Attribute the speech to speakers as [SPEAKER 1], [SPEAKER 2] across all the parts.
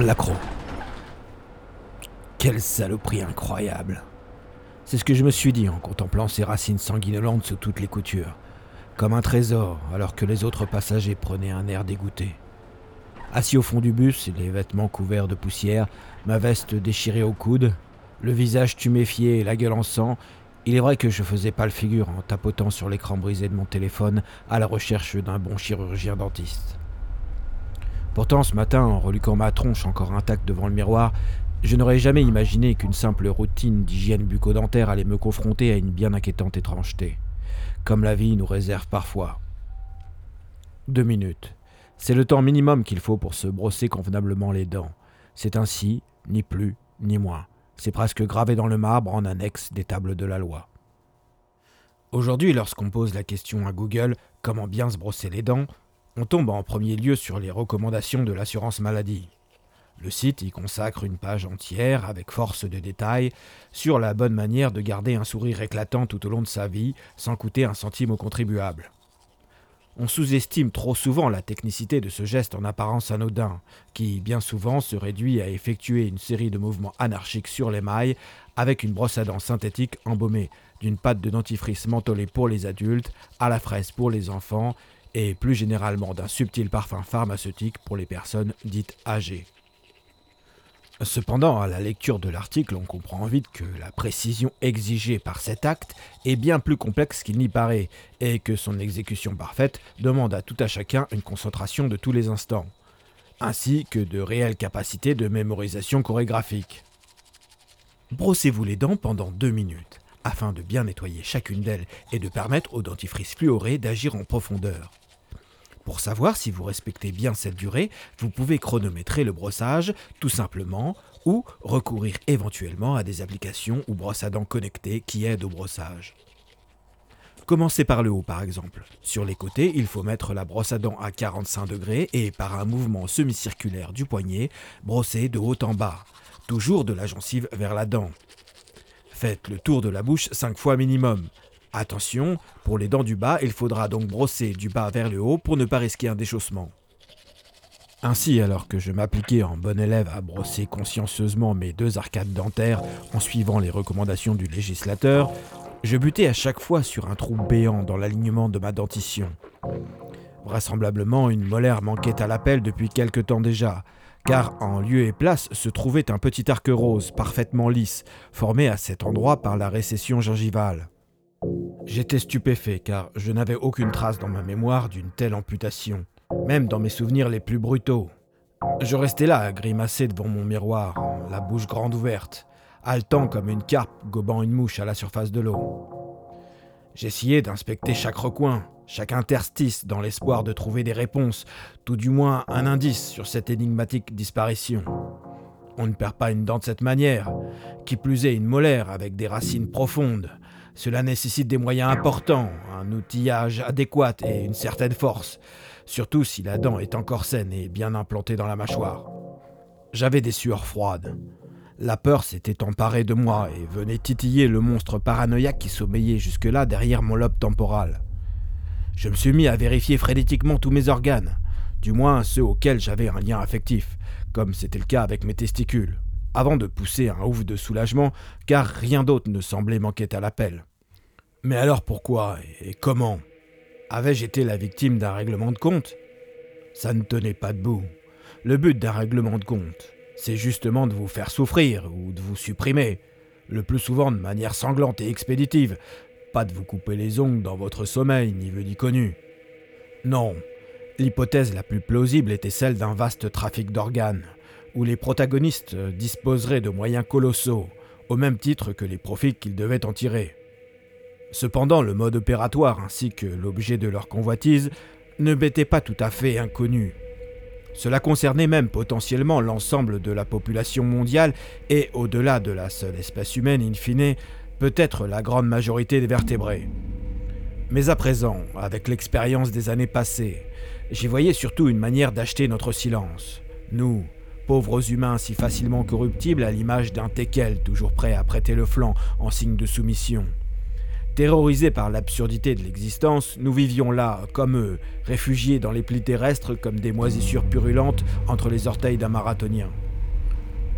[SPEAKER 1] L'accro. Quelle saloperie incroyable. C'est ce que je me suis dit en contemplant ces racines sanguinolentes sous toutes les coutures, comme un trésor, alors que les autres passagers prenaient un air dégoûté. Assis au fond du bus, les vêtements couverts de poussière, ma veste déchirée au coude, le visage tuméfié et la gueule en sang, il est vrai que je faisais pas figure en tapotant sur l'écran brisé de mon téléphone à la recherche d'un bon chirurgien dentiste. Pourtant, ce matin, en reluquant ma tronche encore intacte devant le miroir, je n'aurais jamais imaginé qu'une simple routine d'hygiène bucco-dentaire allait me confronter à une bien inquiétante étrangeté, comme la vie nous réserve parfois. Deux minutes. C'est le temps minimum qu'il faut pour se brosser convenablement les dents. C'est ainsi, ni plus, ni moins. C'est presque gravé dans le marbre en annexe des tables de la loi. Aujourd'hui, lorsqu'on pose la question à Google comment bien se brosser les dents, on tombe en premier lieu sur les recommandations de l'assurance maladie. Le site y consacre une page entière, avec force de détails, sur la bonne manière de garder un sourire éclatant tout au long de sa vie, sans coûter un centime aux contribuables. On sous-estime trop souvent la technicité de ce geste en apparence anodin, qui bien souvent se réduit à effectuer une série de mouvements anarchiques sur les mailles avec une brosse à dents synthétique embaumée d'une pâte de dentifrice mentholée pour les adultes, à la fraise pour les enfants et plus généralement d'un subtil parfum pharmaceutique pour les personnes dites âgées. Cependant, à la lecture de l'article, on comprend vite que la précision exigée par cet acte est bien plus complexe qu'il n'y paraît, et que son exécution parfaite demande à tout à chacun une concentration de tous les instants, ainsi que de réelles capacités de mémorisation chorégraphique. Brossez-vous les dents pendant deux minutes, afin de bien nettoyer chacune d'elles et de permettre au dentifrice fluoré d'agir en profondeur. Pour savoir si vous respectez bien cette durée, vous pouvez chronométrer le brossage tout simplement ou recourir éventuellement à des applications ou brosses à dents connectées qui aident au brossage. Commencez par le haut par exemple. Sur les côtés, il faut mettre la brosse à dents à 45 degrés et par un mouvement semi-circulaire du poignet, brosser de haut en bas, toujours de la gencive vers la dent. Faites le tour de la bouche 5 fois minimum. Attention, pour les dents du bas, il faudra donc brosser du bas vers le haut pour ne pas risquer un déchaussement. Ainsi, alors que je m'appliquais en bon élève à brosser consciencieusement mes deux arcades dentaires en suivant les recommandations du législateur, je butais à chaque fois sur un trou béant dans l'alignement de ma dentition. Vraisemblablement, une molaire manquait à l'appel depuis quelque temps déjà, car en lieu et place se trouvait un petit arc rose parfaitement lisse, formé à cet endroit par la récession gingivale. J'étais stupéfait car je n'avais aucune trace dans ma mémoire d'une telle amputation, même dans mes souvenirs les plus brutaux. Je restais là à grimacer devant mon miroir, la bouche grande ouverte, haletant comme une carpe gobant une mouche à la surface de l'eau. J'essayais d'inspecter chaque recoin, chaque interstice dans l'espoir de trouver des réponses, tout du moins un indice sur cette énigmatique disparition. On ne perd pas une dent de cette manière, qui plus est une molaire avec des racines profondes, cela nécessite des moyens importants, un outillage adéquat et une certaine force, surtout si la dent est encore saine et bien implantée dans la mâchoire. J'avais des sueurs froides. La peur s'était emparée de moi et venait titiller le monstre paranoïaque qui sommeillait jusque-là derrière mon lobe temporal. Je me suis mis à vérifier frénétiquement tous mes organes, du moins ceux auxquels j'avais un lien affectif, comme c'était le cas avec mes testicules avant de pousser un ouf de soulagement, car rien d'autre ne semblait manquer à l'appel. Mais alors pourquoi et comment Avais-je été la victime d'un règlement de compte? Ça ne tenait pas debout. Le but d'un règlement de compte, c'est justement de vous faire souffrir ou de vous supprimer, le plus souvent de manière sanglante et expéditive, pas de vous couper les ongles dans votre sommeil, ni vu ni connu. Non, l'hypothèse la plus plausible était celle d'un vaste trafic d'organes, où les protagonistes disposeraient de moyens colossaux, au même titre que les profits qu'ils devaient en tirer. Cependant, le mode opératoire ainsi que l'objet de leur convoitise ne m'étaient pas tout à fait inconnus. Cela concernait même potentiellement l'ensemble de la population mondiale et, au-delà de la seule espèce humaine, in fine, peut-être la grande majorité des vertébrés. Mais à présent, avec l'expérience des années passées, j'y voyais surtout une manière d'acheter notre silence. Nous, pauvres humains si facilement corruptibles à l'image d'un teckel toujours prêt à prêter le flanc en signe de soumission. Terrorisés par l'absurdité de l'existence, nous vivions là, comme eux, réfugiés dans les plis terrestres comme des moisissures purulentes entre les orteils d'un marathonien.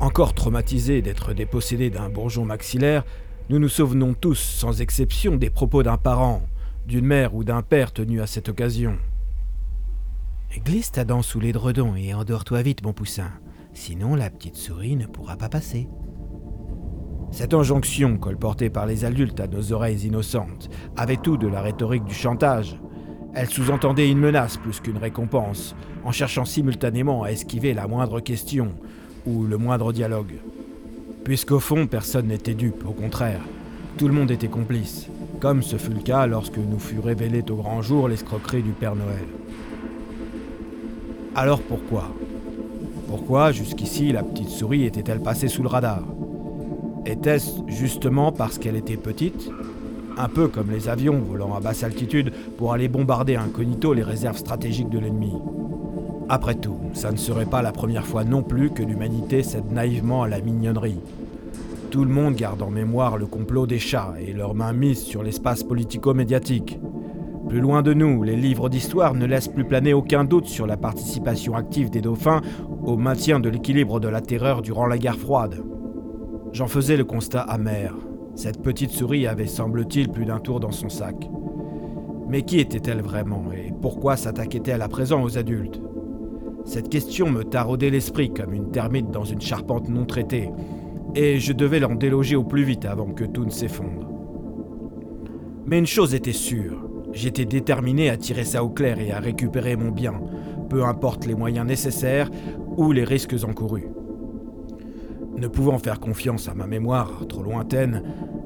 [SPEAKER 1] Encore traumatisés d'être dépossédés d'un bourgeon maxillaire, nous nous souvenons tous, sans exception, des propos d'un parent, d'une mère ou d'un père tenu à cette occasion.
[SPEAKER 2] Glisse ta dent sous les dredons et endors-toi vite, mon poussin. Sinon, la petite souris ne pourra pas passer.
[SPEAKER 1] Cette injonction, colportée par les adultes à nos oreilles innocentes, avait tout de la rhétorique du chantage. Elle sous-entendait une menace plus qu'une récompense, en cherchant simultanément à esquiver la moindre question ou le moindre dialogue. Puisqu'au fond, personne n'était dupe, au contraire. Tout le monde était complice, comme ce fut le cas lorsque nous fut révélée au grand jour l'escroquerie du Père Noël. Alors pourquoi? Pourquoi, jusqu'ici, la petite souris était-elle passée sous le radar? Était-ce justement parce qu'elle était petite? Un peu comme les avions volant à basse altitude pour aller bombarder incognito les réserves stratégiques de l'ennemi. Après tout, ça ne serait pas la première fois non plus que l'humanité cède naïvement à la mignonnerie. Tout le monde garde en mémoire le complot des chats et leurs mains mises sur l'espace politico-médiatique. Plus loin de nous, les livres d'histoire ne laissent plus planer aucun doute sur la participation active des dauphins au maintien de l'équilibre de la terreur durant la guerre froide. J'en faisais le constat amer. Cette petite souris avait, semble-t-il, plus d'un tour dans son sac. Mais qui était-elle vraiment et pourquoi s'attaquait-elle à présent aux adultes? Cette question me taraudait l'esprit comme une termite dans une charpente non traitée, et je devais l'en déloger au plus vite avant que tout ne s'effondre. Mais une chose était sûre, j'étais déterminé à tirer ça au clair et à récupérer mon bien, peu importe les moyens nécessaires ou les risques encourus. Ne pouvant faire confiance à ma mémoire trop lointaine,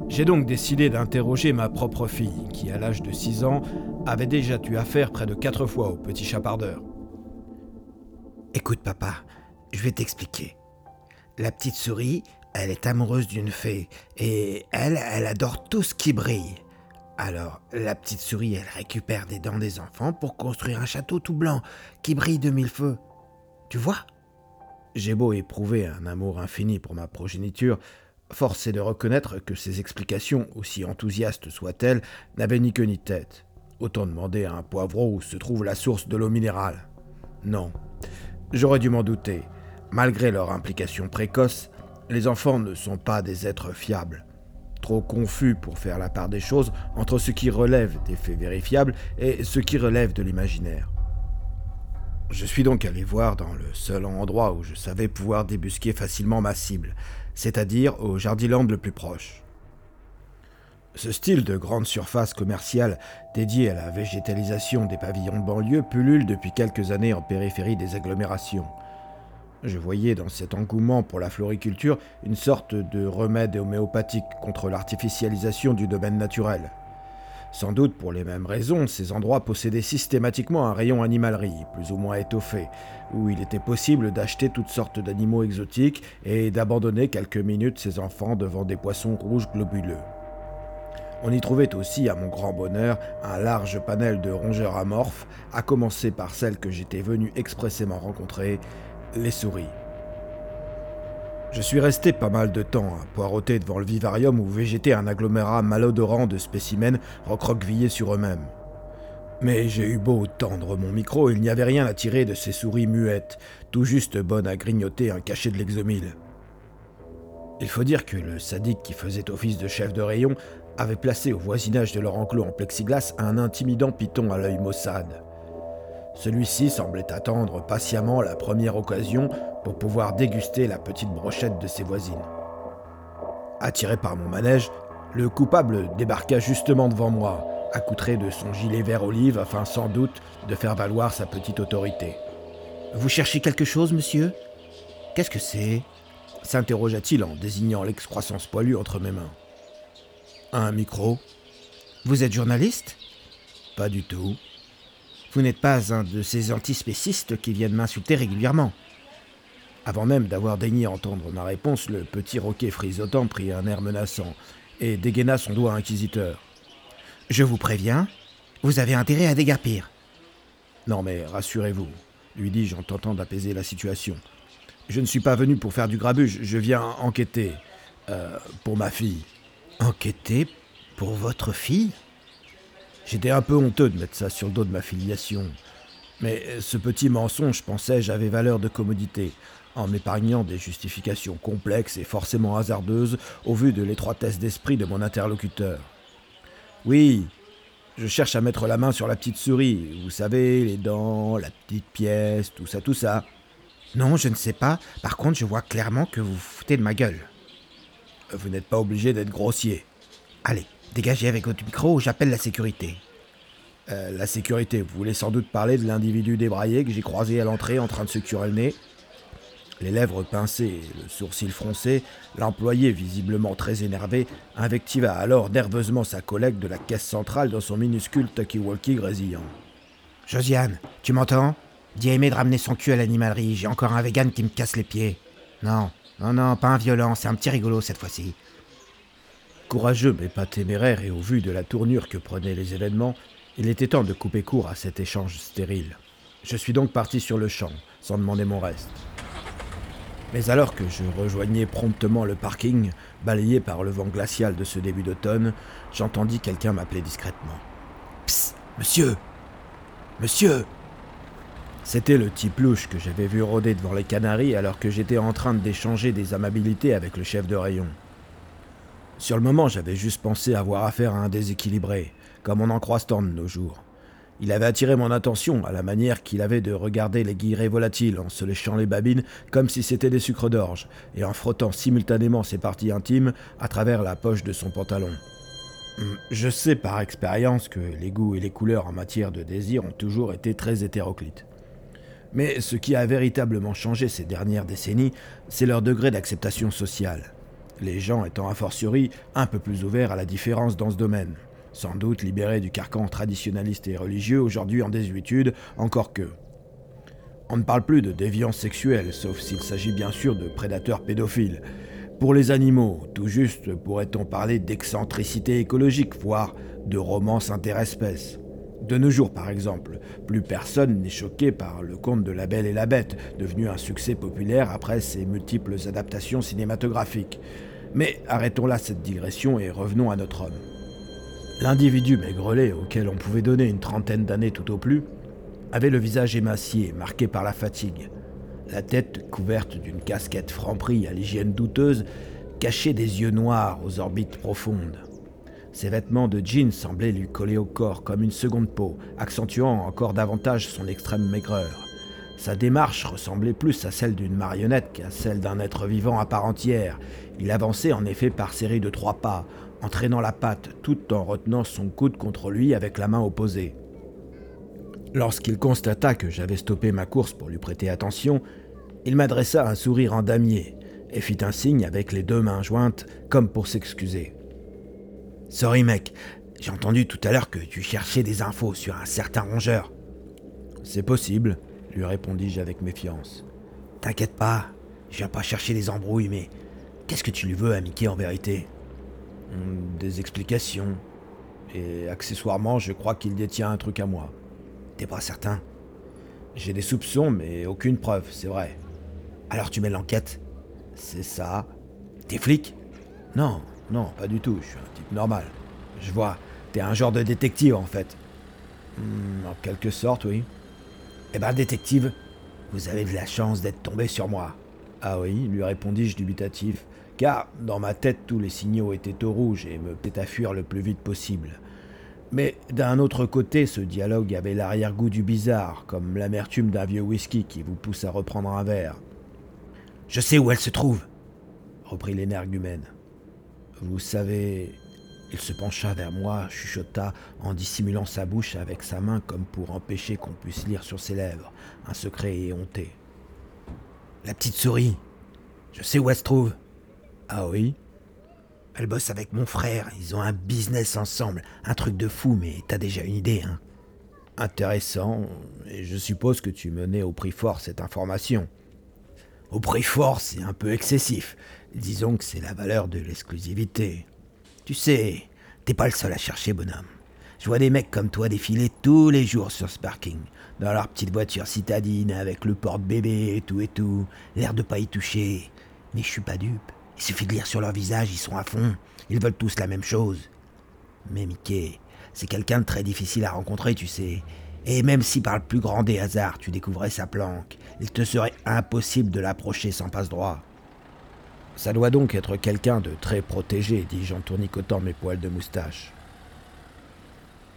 [SPEAKER 1] j'ai donc décidé d'interroger ma propre fille, qui à l'âge de 6 ans avait déjà eu affaire près de quatre fois au petit chapardeur.
[SPEAKER 2] Écoute papa, je vais t'expliquer. La petite souris, elle est amoureuse d'une fée, et elle, elle adore tout ce qui brille. Alors, la petite souris, elle récupère des dents des enfants pour construire un château tout blanc qui brille de mille feux. Tu vois?
[SPEAKER 1] J'ai beau éprouver un amour infini pour ma progéniture, force est de reconnaître que ces explications, aussi enthousiastes soient-elles, n'avaient ni queue ni tête. Autant demander à un poivreau où se trouve la source de l'eau minérale. Non, j'aurais dû m'en douter. Malgré leur implication précoce, les enfants ne sont pas des êtres fiables. Trop confus pour faire la part des choses entre ce qui relève des faits vérifiables et ce qui relève de l'imaginaire. Je suis donc allé voir dans le seul endroit où je savais pouvoir débusquer facilement ma cible, c'est-à-dire au Jardiland le plus proche. Ce style de grande surface commerciale dédié à la végétalisation des pavillons de banlieue pullule depuis quelques années en périphérie des agglomérations. Je voyais dans cet engouement pour la floriculture une sorte de remède homéopathique contre l'artificialisation du domaine naturel. Sans doute pour les mêmes raisons, ces endroits possédaient systématiquement un rayon animalerie, plus ou moins étoffé, où il était possible d'acheter toutes sortes d'animaux exotiques et d'abandonner quelques minutes ses enfants devant des poissons rouges globuleux. On y trouvait aussi, à mon grand bonheur, un large panel de rongeurs amorphes, à commencer par celles que j'étais venu expressément rencontrer, les souris. Je suis resté pas mal de temps à poireauter devant le vivarium où végétait un agglomérat malodorant de spécimens recroquevillés sur eux-mêmes. Mais j'ai eu beau tendre mon micro, il n'y avait rien à tirer de ces souris muettes, tout juste bonnes à grignoter un cachet de l'exomile. Il faut dire que le sadique qui faisait office de chef de rayon avait placé au voisinage de leur enclos en plexiglas un intimidant python à l'œil maussade. Celui-ci semblait attendre patiemment la première occasion pour pouvoir déguster la petite brochette de ses voisines. Attiré par mon manège, le coupable débarqua justement devant moi, accoutré de son gilet vert olive afin sans doute de faire valoir sa petite autorité.
[SPEAKER 2] Vous cherchez quelque chose, monsieur? Qu'est-ce que c'est?
[SPEAKER 1] s'interrogea-t-il en désignant l'excroissance poilue entre mes mains. Un micro
[SPEAKER 2] Vous êtes journaliste?
[SPEAKER 1] Pas du tout.
[SPEAKER 2] Vous n'êtes pas un de ces antispécistes qui viennent m'insulter régulièrement.
[SPEAKER 1] Avant même d'avoir daigné entendre ma réponse, le petit roquet frisotant prit un air menaçant et dégaina son doigt inquisiteur.
[SPEAKER 2] Je vous préviens, vous avez intérêt à déguerpir.
[SPEAKER 1] Non mais rassurez-vous, lui dis-je en tentant d'apaiser la situation. Je ne suis pas venu pour faire du grabuge, je viens enquêter. Euh, pour ma fille.
[SPEAKER 2] Enquêter pour votre fille?
[SPEAKER 1] J'étais un peu honteux de mettre ça sur le dos de ma filiation. Mais ce petit mensonge, pensais-je, avait valeur de commodité. en m'épargnant des justifications complexes et forcément hasardeuses au vu de l'étroitesse d'esprit de mon interlocuteur. Oui, je cherche à mettre la main sur la petite souris, vous savez, les dents, la petite pièce, tout ça, tout ça.
[SPEAKER 2] Non, je ne sais pas. Par contre, je vois clairement que vous vous foutez de ma gueule.
[SPEAKER 1] Vous n'êtes pas obligé d'être grossier.
[SPEAKER 2] Allez, dégagez avec votre micro j'appelle la sécurité.
[SPEAKER 1] Euh, la sécurité, vous voulez sans doute parler de l'individu débraillé que j'ai croisé à l'entrée en train de se curer le nez Les lèvres pincées, le sourcil froncé, l'employé, visiblement très énervé, invectiva alors nerveusement sa collègue de la caisse centrale dans son minuscule talkie-walkie grésillant.
[SPEAKER 2] Josiane, tu m'entends? Dis Aimé de ramener son cul à l'animalerie, j'ai encore un vegan qui me casse les pieds. Non, non, non, pas un violent, c'est un petit rigolo cette fois-ci.
[SPEAKER 1] Courageux mais pas téméraire et au vu de la tournure que prenaient les événements, il était temps de couper court à cet échange stérile. Je suis donc parti sur le champ, sans demander mon reste. Mais alors que je rejoignais promptement le parking, balayé par le vent glacial de ce début d'automne, j'entendis quelqu'un m'appeler discrètement.
[SPEAKER 2] Psst, monsieur Monsieur
[SPEAKER 1] C'était le type louche que j'avais vu rôder devant les Canaries alors que j'étais en train d'échanger des amabilités avec le chef de rayon. Sur le moment, j'avais juste pensé avoir affaire à un déséquilibré, comme on en croise tant de nos jours. Il avait attiré mon attention à la manière qu'il avait de regarder les guillerets volatiles en se léchant les babines comme si c'était des sucres d'orge et en frottant simultanément ses parties intimes à travers la poche de son pantalon. Hum, je sais par expérience que les goûts et les couleurs en matière de désir ont toujours été très hétéroclites. Mais ce qui a véritablement changé ces dernières décennies, c'est leur degré d'acceptation sociale. Les gens étant a fortiori un peu plus ouverts à la différence dans ce domaine sans doute libéré du carcan traditionnaliste et religieux, aujourd'hui en désuétude, encore que. On ne parle plus de déviance sexuelle, sauf s'il s'agit bien sûr de prédateurs pédophiles. Pour les animaux, tout juste pourrait-on parler d'excentricité écologique, voire de romance interespèce. De nos jours, par exemple, plus personne n'est choqué par le conte de La Belle et la Bête, devenu un succès populaire après ses multiples adaptations cinématographiques. Mais arrêtons là cette digression et revenons à notre homme. L'individu maigrelet, auquel on pouvait donner une trentaine d'années tout au plus, avait le visage émacié, marqué par la fatigue. La tête couverte d'une casquette franc-prix à l'hygiène douteuse cachait des yeux noirs aux orbites profondes. Ses vêtements de jean semblaient lui coller au corps comme une seconde peau, accentuant encore davantage son extrême maigreur. Sa démarche ressemblait plus à celle d'une marionnette qu'à celle d'un être vivant à part entière. Il avançait en effet par série de trois pas, entraînant la patte tout en retenant son coude contre lui avec la main opposée. Lorsqu'il constata que j'avais stoppé ma course pour lui prêter attention, il m'adressa un sourire en damier et fit un signe avec les deux mains jointes comme pour s'excuser.
[SPEAKER 2] Sorry mec, j'ai entendu tout à l'heure que tu cherchais des infos sur un certain rongeur.
[SPEAKER 1] C'est possible, lui répondis-je avec méfiance.
[SPEAKER 2] T'inquiète pas, je viens pas chercher des embrouilles, mais qu'est-ce que tu lui veux à en vérité?
[SPEAKER 1] Hmm, des explications. Et accessoirement, je crois qu'il détient un truc à moi.
[SPEAKER 2] T'es pas certain?
[SPEAKER 1] J'ai des soupçons, mais aucune preuve, c'est vrai.
[SPEAKER 2] Alors tu mets l'enquête?
[SPEAKER 1] C'est ça.
[SPEAKER 2] T'es flic?
[SPEAKER 1] Non, non, pas du tout, je suis un type normal. Je vois, t'es un genre de détective en fait. Hmm, en quelque sorte, oui.
[SPEAKER 2] Eh ben, détective, vous avez de la chance d'être tombé sur moi.
[SPEAKER 1] Ah oui, lui répondis-je dubitatif car dans ma tête tous les signaux étaient au rouge et me peut à fuir le plus vite possible. Mais d'un autre côté, ce dialogue avait l'arrière-goût du bizarre, comme l'amertume d'un vieux whisky qui vous pousse à reprendre un verre.
[SPEAKER 2] Je sais où elle se trouve,
[SPEAKER 1] reprit l'énergumène. Vous savez. Il se pencha vers moi, chuchota en dissimulant sa bouche avec sa main comme pour empêcher qu'on puisse lire sur ses lèvres un secret éhonté.
[SPEAKER 2] La petite souris. Je sais où elle se trouve.
[SPEAKER 1] Ah oui?
[SPEAKER 2] Elle bosse avec mon frère, ils ont un business ensemble, un truc de fou, mais t'as déjà une idée, hein?
[SPEAKER 1] Intéressant, et je suppose que tu menais au prix fort cette information.
[SPEAKER 2] Au prix fort, c'est un peu excessif. Disons que c'est la valeur de l'exclusivité. Tu sais, t'es pas le seul à chercher, bonhomme. Je vois des mecs comme toi défiler tous les jours sur ce parking, dans leur petite voiture citadine avec le porte-bébé et tout et tout, l'air de pas y toucher. Mais je suis pas dupe. Il suffit de lire sur leur visage, ils sont à fond. Ils veulent tous la même chose. Mais Mickey, c'est quelqu'un de très difficile à rencontrer, tu sais. Et même si par le plus grand des hasards tu découvrais sa planque, il te serait impossible de l'approcher sans passe-droit.
[SPEAKER 1] Ça doit donc être quelqu'un de très protégé, dis-je en tournicotant mes poils de moustache.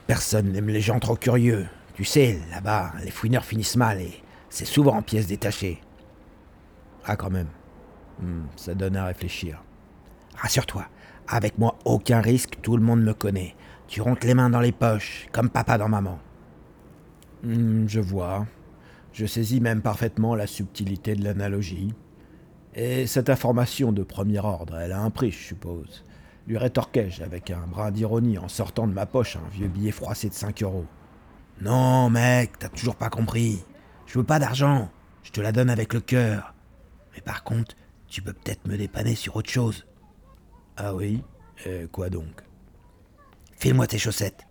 [SPEAKER 2] Personne n'aime les gens trop curieux. Tu sais, là-bas, les fouineurs finissent mal et c'est souvent en pièces détachées.
[SPEAKER 1] Ah, quand même. Hmm, ça donne à réfléchir.
[SPEAKER 2] Rassure-toi, avec moi, aucun risque, tout le monde me connaît. Tu rentres les mains dans les poches, comme papa dans maman.
[SPEAKER 1] Hmm, je vois. Je saisis même parfaitement la subtilité de l'analogie. Et cette information de premier ordre, elle a un prix, je suppose. Lui rétorquai-je avec un brin d'ironie en sortant de ma poche un vieux billet froissé de 5 euros.
[SPEAKER 2] Non, mec, t'as toujours pas compris. Je veux pas d'argent. Je te la donne avec le cœur. Mais par contre, tu peux peut-être me dépanner sur autre chose.
[SPEAKER 1] Ah oui? Quoi donc?
[SPEAKER 2] File-moi tes chaussettes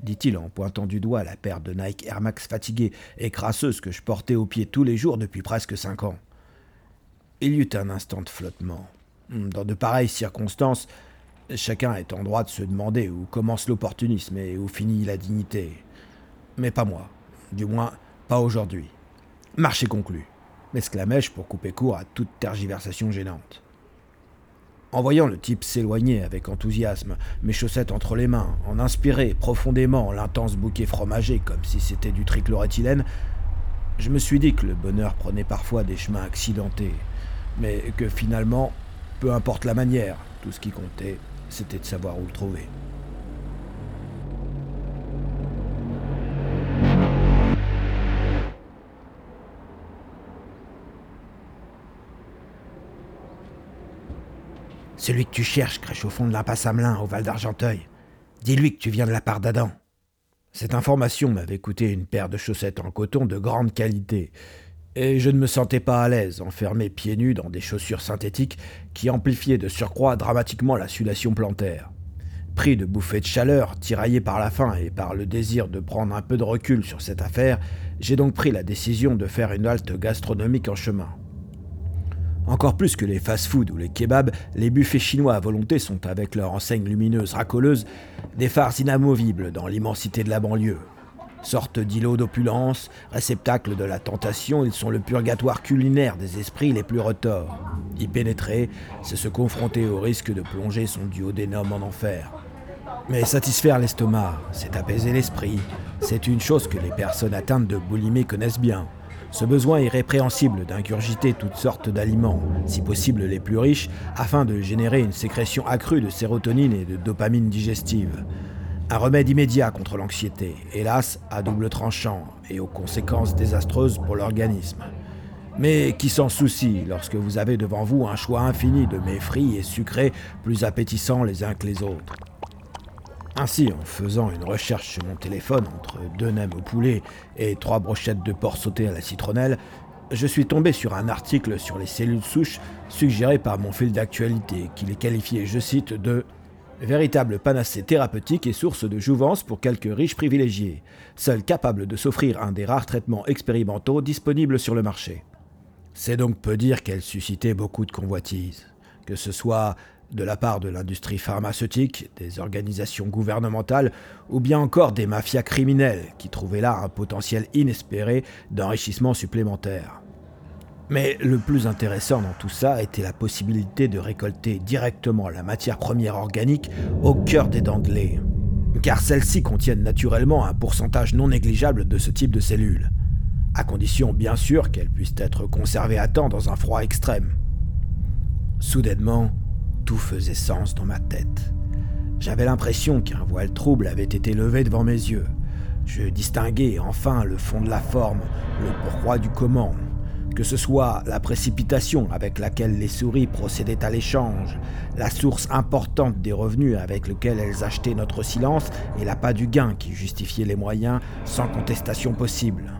[SPEAKER 1] dit-il en pointant du doigt la paire de Nike Air Max fatiguées et crasseuses que je portais au pied tous les jours depuis presque cinq ans. Il y eut un instant de flottement. Dans de pareilles circonstances, chacun est en droit de se demander où commence l'opportunisme et où finit la dignité. Mais pas moi. Du moins, pas aujourd'hui. Marché conclu, m'exclamai-je pour couper court à toute tergiversation gênante. En voyant le type s'éloigner avec enthousiasme, mes chaussettes entre les mains, en inspirer profondément l'intense bouquet fromager comme si c'était du trichloréthylène, je me suis dit que le bonheur prenait parfois des chemins accidentés, mais que finalement, peu importe la manière, tout ce qui comptait, c'était de savoir où le trouver.
[SPEAKER 2] Celui que tu cherches crèche au fond de l'impasse Amelin, au Val d'Argenteuil. Dis-lui que tu viens de la part d'Adam.
[SPEAKER 1] Cette information m'avait coûté une paire de chaussettes en coton de grande qualité, et je ne me sentais pas à l'aise, enfermé pieds nus dans des chaussures synthétiques qui amplifiaient de surcroît dramatiquement la sudation plantaire. Pris de bouffées de chaleur, tiraillé par la faim et par le désir de prendre un peu de recul sur cette affaire, j'ai donc pris la décision de faire une halte gastronomique en chemin. Encore plus que les fast-foods ou les kebabs, les buffets chinois à volonté sont, avec leur enseigne lumineuse racoleuse, des phares inamovibles dans l'immensité de la banlieue. Sorte d'îlots d'opulence, réceptacle de la tentation, ils sont le purgatoire culinaire des esprits les plus retors. Y pénétrer, c'est se confronter au risque de plonger son duo d'énormes en enfer. Mais satisfaire l'estomac, c'est apaiser l'esprit. C'est une chose que les personnes atteintes de boulimie connaissent bien. Ce besoin irrépréhensible d'ingurgiter toutes sortes d'aliments, si possible les plus riches, afin de générer une sécrétion accrue de sérotonine et de dopamine digestive. Un remède immédiat contre l'anxiété, hélas à double tranchant et aux conséquences désastreuses pour l'organisme. Mais qui s'en soucie lorsque vous avez devant vous un choix infini de mets et sucrés plus appétissants les uns que les autres ainsi, en faisant une recherche sur mon téléphone entre deux nems au poulet et trois brochettes de porc sauté à la citronnelle, je suis tombé sur un article sur les cellules souches suggéré par mon fil d'actualité, qui les qualifiait, je cite, de véritable panacée thérapeutique et source de jouvence pour quelques riches privilégiés, seuls capables de s'offrir un des rares traitements expérimentaux disponibles sur le marché. C'est donc peu dire qu'elle suscitait beaucoup de convoitises, que ce soit de la part de l'industrie pharmaceutique, des organisations gouvernementales ou bien encore des mafias criminelles qui trouvaient là un potentiel inespéré d'enrichissement supplémentaire. Mais le plus intéressant dans tout ça était la possibilité de récolter directement la matière première organique au cœur des denglés, car celles-ci contiennent naturellement un pourcentage non négligeable de ce type de cellules, à condition bien sûr qu'elles puissent être conservées à temps dans un froid extrême. Soudainement, tout faisait sens dans ma tête. J'avais l'impression qu'un voile trouble avait été levé devant mes yeux. Je distinguais enfin le fond de la forme, le pourquoi du comment. Que ce soit la précipitation avec laquelle les souris procédaient à l'échange, la source importante des revenus avec lesquels elles achetaient notre silence et l'appât du gain qui justifiait les moyens sans contestation possible.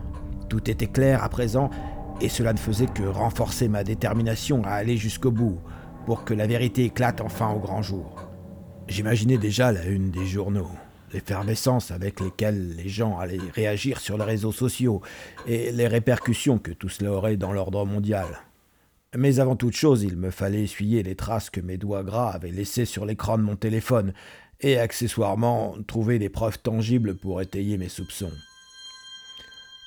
[SPEAKER 1] Tout était clair à présent et cela ne faisait que renforcer ma détermination à aller jusqu'au bout, pour que la vérité éclate enfin au grand jour. J'imaginais déjà la une des journaux, l'effervescence avec lesquelles les gens allaient réagir sur les réseaux sociaux et les répercussions que tout cela aurait dans l'ordre mondial. Mais avant toute chose, il me fallait essuyer les traces que mes doigts gras avaient laissées sur l'écran de mon téléphone et accessoirement trouver des preuves tangibles pour étayer mes soupçons.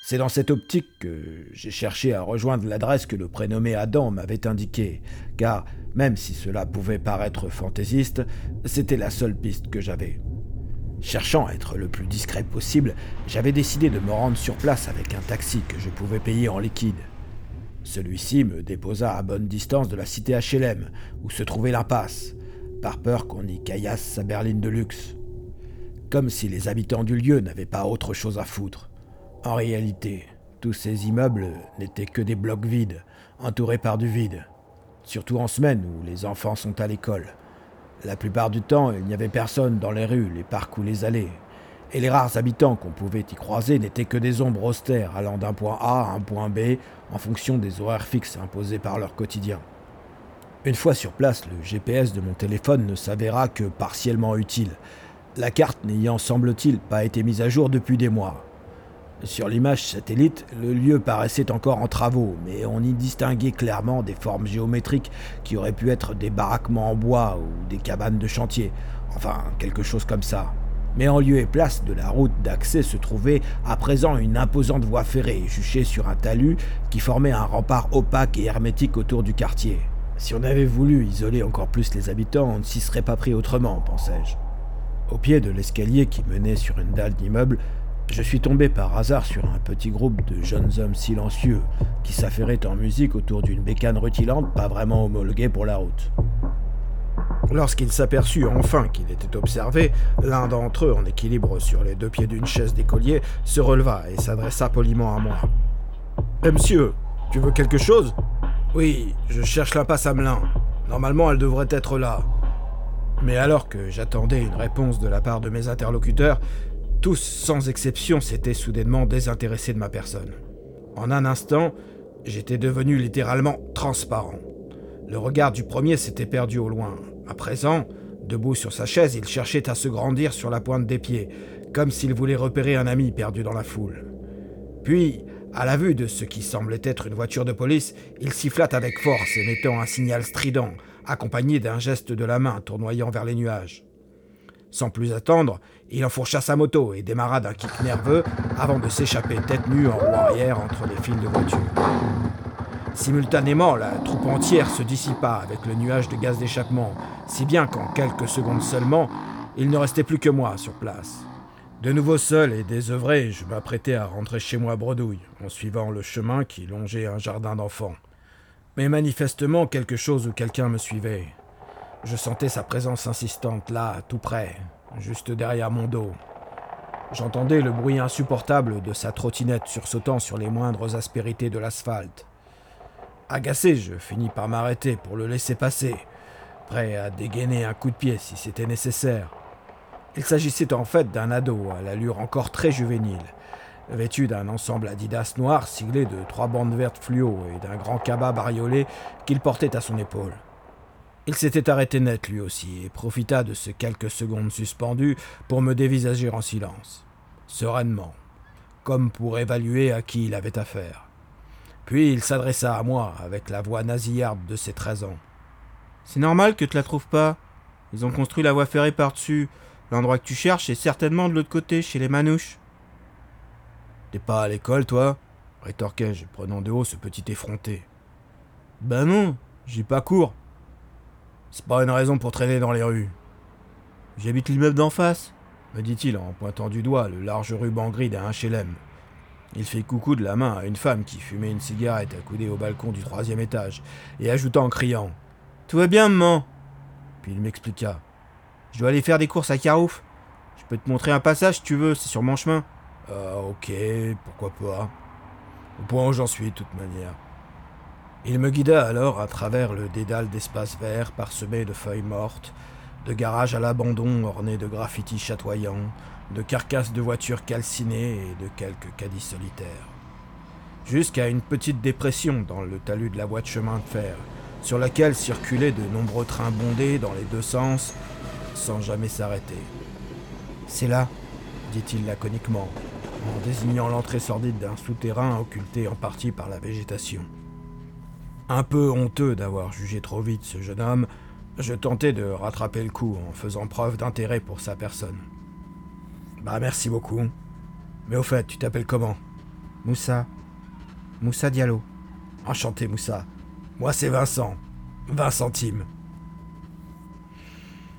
[SPEAKER 1] C'est dans cette optique que j'ai cherché à rejoindre l'adresse que le prénommé Adam m'avait indiquée, car même si cela pouvait paraître fantaisiste, c'était la seule piste que j'avais. Cherchant à être le plus discret possible, j'avais décidé de me rendre sur place avec un taxi que je pouvais payer en liquide. Celui-ci me déposa à bonne distance de la cité HLM, où se trouvait l'impasse, par peur qu'on y caillasse sa berline de luxe. Comme si les habitants du lieu n'avaient pas autre chose à foutre. En réalité, tous ces immeubles n'étaient que des blocs vides, entourés par du vide. Surtout en semaine où les enfants sont à l'école. La plupart du temps, il n'y avait personne dans les rues, les parcs ou les allées. Et les rares habitants qu'on pouvait y croiser n'étaient que des ombres austères allant d'un point A à un point B en fonction des horaires fixes imposés par leur quotidien. Une fois sur place, le GPS de mon téléphone ne s'avéra que partiellement utile, la carte n'ayant semble-t-il pas été mise à jour depuis des mois. Sur l'image satellite, le lieu paraissait encore en travaux, mais on y distinguait clairement des formes géométriques qui auraient pu être des baraquements en bois ou des cabanes de chantier, enfin quelque chose comme ça. Mais en lieu et place de la route d'accès se trouvait à présent une imposante voie ferrée juchée sur un talus qui formait un rempart opaque et hermétique autour du quartier. Si on avait voulu isoler encore plus les habitants, on ne s'y serait pas pris autrement, pensais-je. Au pied de l'escalier qui menait sur une dalle d'immeuble, je suis tombé par hasard sur un petit groupe de jeunes hommes silencieux qui s'affairaient en musique autour d'une bécane rutilante pas vraiment homologuée pour la route. Lorsqu'il s'aperçut enfin qu'il était observé, l'un d'entre eux, en équilibre sur les deux pieds d'une chaise d'écolier, se releva et s'adressa poliment à moi. Eh monsieur, tu veux quelque chose? Oui, je cherche la passe à Melun. Normalement, elle devrait être là. Mais alors que j'attendais une réponse de la part de mes interlocuteurs, tous, sans exception, s'étaient soudainement désintéressés de ma personne. En un instant, j'étais devenu littéralement transparent. Le regard du premier s'était perdu au loin. À présent, debout sur sa chaise, il cherchait à se grandir sur la pointe des pieds, comme s'il voulait repérer un ami perdu dans la foule. Puis, à la vue de ce qui semblait être une voiture de police, il siffla avec force, émettant un signal strident, accompagné d'un geste de la main tournoyant vers les nuages. Sans plus attendre, il enfourcha sa moto et démarra d'un kick nerveux avant de s'échapper tête nue en roue arrière entre les files de voitures. Simultanément, la troupe entière se dissipa avec le nuage de gaz d'échappement, si bien qu'en quelques secondes seulement, il ne restait plus que moi sur place. De nouveau seul et désœuvré, je m'apprêtais à rentrer chez moi à Bredouille, en suivant le chemin qui longeait un jardin d'enfants. Mais manifestement, quelque chose ou quelqu'un me suivait. Je sentais sa présence insistante là, tout près, juste derrière mon dos. J'entendais le bruit insupportable de sa trottinette sursautant sur les moindres aspérités de l'asphalte. Agacé, je finis par m'arrêter pour le laisser passer, prêt à dégainer un coup de pied si c'était nécessaire. Il s'agissait en fait d'un ado à l'allure encore très juvénile, vêtu d'un ensemble Adidas noir siglé de trois bandes vertes fluo et d'un grand cabas bariolé qu'il portait à son épaule. Il s'était arrêté net lui aussi et profita de ces quelques secondes suspendues pour me dévisager en silence, sereinement, comme pour évaluer à qui il avait affaire. Puis il s'adressa à moi avec la voix nasillarde de ses treize ans.
[SPEAKER 3] C'est normal que tu la trouves pas. Ils ont construit la voie ferrée par-dessus. L'endroit que tu cherches est certainement de l'autre côté, chez les manouches.
[SPEAKER 1] T'es pas à l'école, toi? rétorquai-je, prenant de haut ce petit effronté.
[SPEAKER 3] Ben non, j'ai pas cours.
[SPEAKER 1] C'est pas une raison pour traîner dans les rues.
[SPEAKER 3] J'habite l'immeuble d'en face,
[SPEAKER 1] me dit-il en pointant du doigt le large ruban gris d'un HLM. Il fait coucou de la main à une femme qui fumait une cigarette accoudée au balcon du troisième étage, et ajouta en criant
[SPEAKER 3] Tout va bien, maman?
[SPEAKER 1] Puis il m'expliqua
[SPEAKER 3] Je dois aller faire des courses à Carouf. Je peux te montrer un passage si tu veux, c'est sur mon chemin.
[SPEAKER 1] Ah, ok, pourquoi pas. Au point où j'en suis, de toute manière. Il me guida alors à travers le dédale d'espaces verts parsemés de feuilles mortes, de garages à l'abandon ornés de graffitis chatoyants, de carcasses de voitures calcinées et de quelques caddies solitaires. Jusqu'à une petite dépression dans le talus de la voie de chemin de fer, sur laquelle circulaient de nombreux trains bondés dans les deux sens, sans jamais s'arrêter. C'est là, dit-il laconiquement, en désignant l'entrée sordide d'un souterrain occulté en partie par la végétation. Un peu honteux d'avoir jugé trop vite ce jeune homme, je tentais de rattraper le coup en faisant preuve d'intérêt pour sa personne. Bah merci beaucoup. Mais au fait, tu t'appelles comment?
[SPEAKER 3] Moussa. Moussa Diallo.
[SPEAKER 1] Enchanté, Moussa. Moi, c'est Vincent. 20 centimes.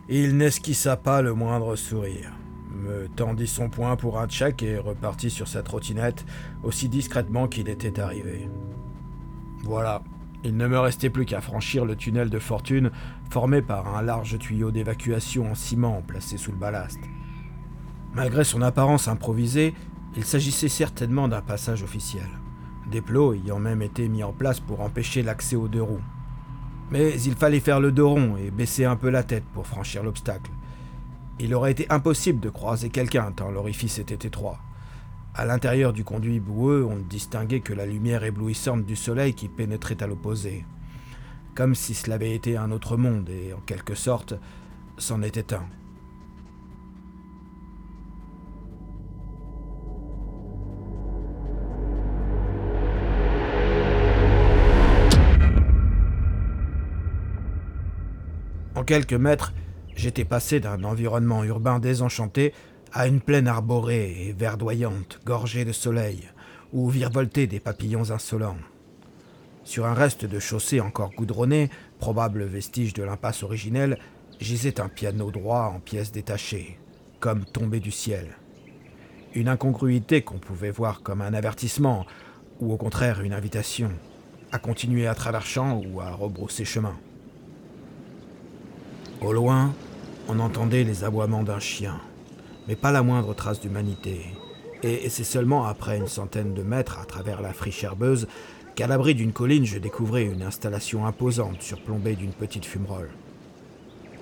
[SPEAKER 1] Il n'esquissa pas le moindre sourire, me tendit son poing pour un chèque et repartit sur sa trottinette aussi discrètement qu'il était arrivé. Voilà, il ne me restait plus qu'à franchir le tunnel de fortune formé par un large tuyau d'évacuation en ciment placé sous le ballast. Malgré son apparence improvisée, il s'agissait certainement d'un passage officiel, des plots ayant même été mis en place pour empêcher l'accès aux deux roues. Mais il fallait faire le dos rond et baisser un peu la tête pour franchir l'obstacle. Il aurait été impossible de croiser quelqu'un tant l'orifice était étroit. À l'intérieur du conduit boueux, on ne distinguait que la lumière éblouissante du soleil qui pénétrait à l'opposé. Comme si cela avait été un autre monde et, en quelque sorte, c'en était un. En quelques mètres, j'étais passé d'un environnement urbain désenchanté à une plaine arborée et verdoyante, gorgée de soleil, où virevoltaient des papillons insolents. Sur un reste de chaussée encore goudronné, probable vestige de l'impasse originelle, gisait un piano droit en pièces détachées, comme tombé du ciel. Une incongruité qu'on pouvait voir comme un avertissement, ou au contraire une invitation, à continuer à travers champs ou à rebrousser chemin. Au loin, on entendait les aboiements d'un chien, mais pas la moindre trace d'humanité. Et c'est seulement après une centaine de mètres à travers la friche herbeuse qu'à l'abri d'une colline je découvrais une installation imposante surplombée d'une petite fumerolle.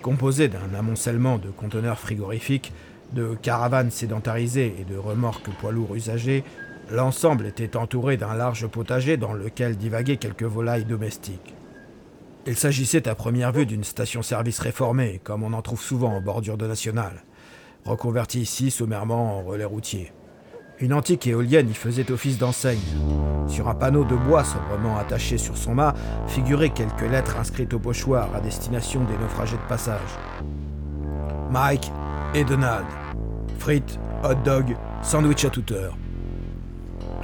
[SPEAKER 1] Composée d'un amoncellement de conteneurs frigorifiques, de caravanes sédentarisées et de remorques poids lourds usagées, l'ensemble était entouré d'un large potager dans lequel divaguaient quelques volailles domestiques. Il s'agissait à première vue d'une station-service réformée, comme on en trouve souvent en bordure de nationale, reconvertie ici sommairement en relais routier. Une antique éolienne y faisait office d'enseigne. Sur un panneau de bois sobrement attaché sur son mât figuraient quelques lettres inscrites au pochoir à destination des naufragés de passage. Mike et Donald. Frites, hot dog, sandwich à toute heure.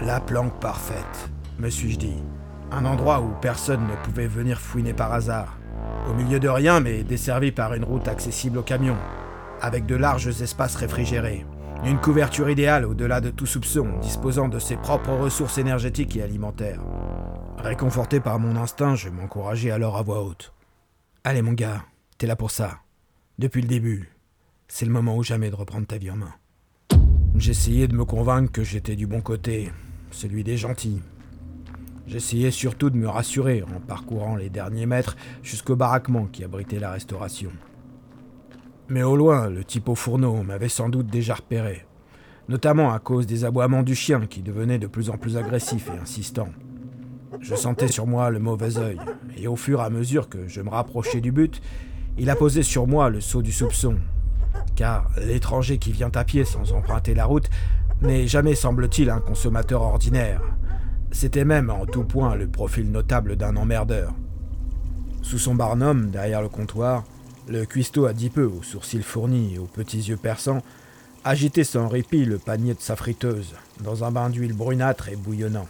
[SPEAKER 1] La planque parfaite, me suis-je dit. Un endroit où personne ne pouvait venir fouiner par hasard. Au milieu de rien, mais desservi par une route accessible aux camions, avec de larges espaces réfrigérés. Une couverture idéale au-delà de tout soupçon, disposant de ses propres ressources énergétiques et alimentaires. Réconforté par mon instinct, je m'encourageais alors à voix haute. Allez mon gars, t'es là pour ça. Depuis le début. C'est le moment ou jamais de reprendre ta vie en main. J'essayais de me convaincre que j'étais du bon côté, celui des gentils, J'essayais surtout de me rassurer en parcourant les derniers mètres jusqu'au baraquement qui abritait la restauration. Mais au loin, le type au fourneau m'avait sans doute déjà repéré, notamment à cause des aboiements du chien qui devenait de plus en plus agressif et insistant. Je sentais sur moi le mauvais œil, et au fur et à mesure que je me rapprochais du but, il a posé sur moi le sceau du soupçon. Car l'étranger qui vient à pied sans emprunter la route n'est jamais, semble-t-il, un consommateur ordinaire, c'était même en tout point le profil notable d'un emmerdeur. Sous son barnum, derrière le comptoir, le cuistot peu, aux sourcils fournis et aux petits yeux perçants, agitait sans répit le panier de sa friteuse, dans un bain d'huile brunâtre et bouillonnant.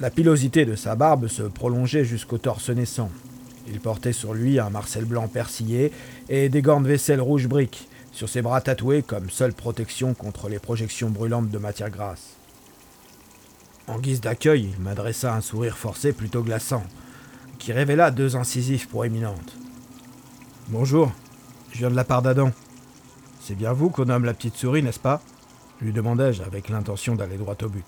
[SPEAKER 1] La pilosité de sa barbe se prolongeait jusqu'au torse naissant. Il portait sur lui un marcel blanc persillé et des gants de vaisselle rouge brique, sur ses bras tatoués comme seule protection contre les projections brûlantes de matière grasse. En guise d'accueil, il m'adressa un sourire forcé plutôt glaçant, qui révéla deux incisives proéminentes. Bonjour, je viens de la part d'Adam. C'est bien vous qu'on nomme la petite souris, n'est-ce pas? Lui demandai-je avec l'intention d'aller droit au but.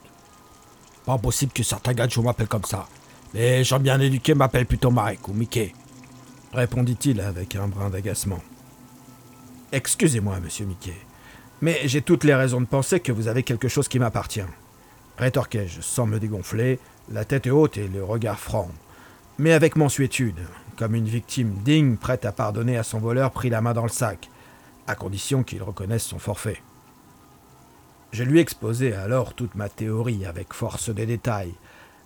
[SPEAKER 1] Pas possible que certains gadgets m'appellent comme ça. Les gens bien éduqués m'appellent plutôt Marek ou Mickey, répondit-il avec un brin d'agacement. Excusez-moi, monsieur Mickey, mais j'ai toutes les raisons de penser que vous avez quelque chose qui m'appartient rétorquai-je sans me dégonfler, la tête haute et le regard franc, mais avec mansuétude, comme une victime digne prête à pardonner à son voleur pris la main dans le sac, à condition qu'il reconnaisse son forfait. Je lui exposai alors toute ma théorie avec force de détails,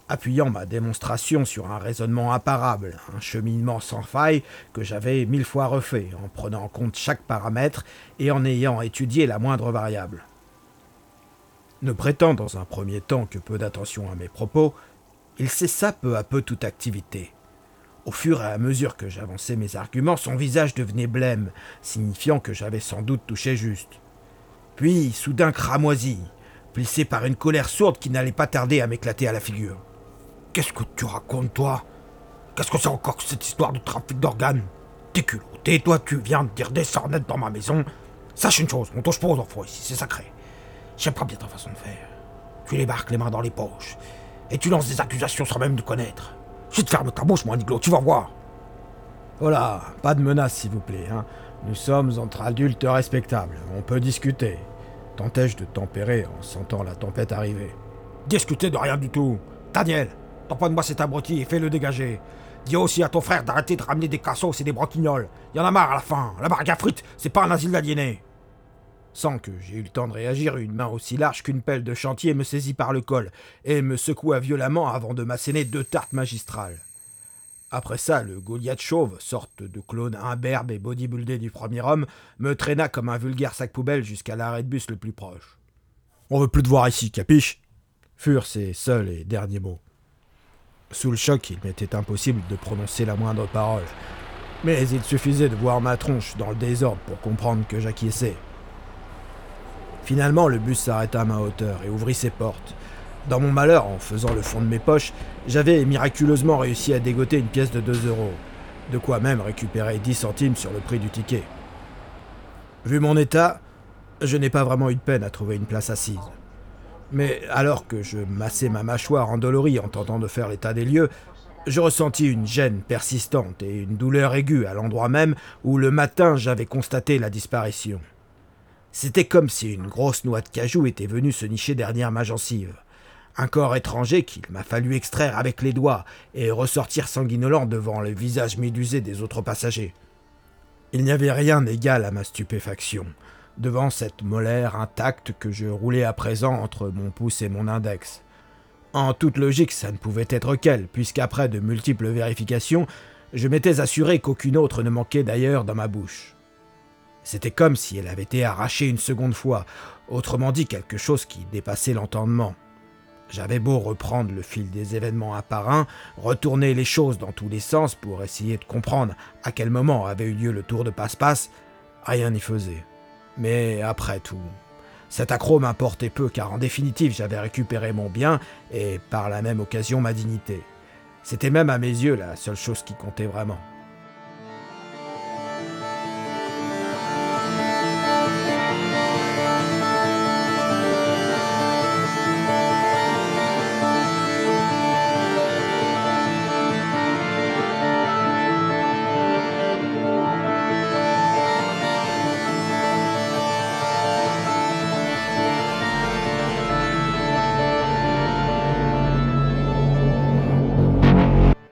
[SPEAKER 1] appuyant ma démonstration sur un raisonnement imparable, un cheminement sans faille que j'avais mille fois refait, en prenant en compte chaque paramètre et en ayant étudié la moindre variable. Ne prêtant dans un premier temps que peu d'attention à mes propos, il cessa peu à peu toute activité. Au fur et à mesure que j'avançais mes arguments, son visage devenait blême, signifiant que j'avais sans doute touché juste. Puis, soudain cramoisi, plissé par une colère sourde qui n'allait pas tarder à m'éclater à la figure. Qu'est-ce que tu racontes, toi? Qu'est-ce que c'est encore que cette histoire de trafic d'organes? T'es culotté, toi, tu viens de dire des sornettes dans ma maison. Sache une chose, on touche pas aux enfants ici, c'est sacré. J'aime pas bien ta façon de faire. Tu les barques les mains dans les poches, et tu lances des accusations sans même te connaître. Je te ferme ta bouche, mon Niglo, tu vas voir. Voilà, pas de menaces, s'il vous plaît. Hein. Nous sommes entre adultes respectables, on peut discuter. Tentais-je de tempérer en sentant la tempête arriver. Discuter de rien du tout. Daniel, tamponne-moi cet abruti et fais-le dégager. Dis aussi à ton frère d'arrêter de ramener des cassos et des broquignoles. Y en a marre à la fin. La barque à frites, c'est pas un asile d'aliénés. Sans que j'aie eu le temps de réagir, une main aussi large qu'une pelle de chantier me saisit par le col et me secoua violemment avant de m'asséner deux tartes magistrales. Après ça, le Goliath chauve, sorte de clone imberbe et bodybuildé du premier homme, me traîna comme un vulgaire sac poubelle jusqu'à l'arrêt de bus le plus proche. On veut plus te voir ici, capiche? furent ses seuls et derniers mots. Sous le choc, il m'était impossible de prononcer la moindre parole. Mais il suffisait de voir ma tronche dans le désordre pour comprendre que j'acquiesçais. Finalement, le bus s'arrêta à ma hauteur et ouvrit ses portes. Dans mon malheur, en faisant le fond de mes poches, j'avais miraculeusement réussi à dégoter une pièce de 2 euros, de quoi même récupérer 10 centimes sur le prix du ticket. Vu mon état, je n'ai pas vraiment eu de peine à trouver une place assise. Mais alors que je massais ma mâchoire endolorie en tentant de faire l'état des lieux, je ressentis une gêne persistante et une douleur aiguë à l'endroit même où le matin j'avais constaté la disparition. C'était comme si une grosse noix de cajou était venue se nicher derrière ma gencive. Un corps étranger qu'il m'a fallu extraire avec les doigts et ressortir sanguinolent devant le visage médusé des autres passagers. Il n'y avait rien d'égal à ma stupéfaction devant cette molaire intacte que je roulais à présent entre mon pouce et mon index. En toute logique, ça ne pouvait être qu'elle, puisqu'après de multiples vérifications, je m'étais assuré qu'aucune autre ne manquait d'ailleurs dans ma bouche. C'était comme si elle avait été arrachée une seconde fois, autrement dit quelque chose qui dépassait l'entendement. J'avais beau reprendre le fil des événements un par un, retourner les choses dans tous les sens pour essayer de comprendre à quel moment avait eu lieu le tour de passe-passe, rien n'y faisait. Mais après tout, cet accro m'importait peu car en définitive j'avais récupéré mon bien et par la même occasion ma dignité. C'était même à mes yeux la seule chose qui comptait vraiment.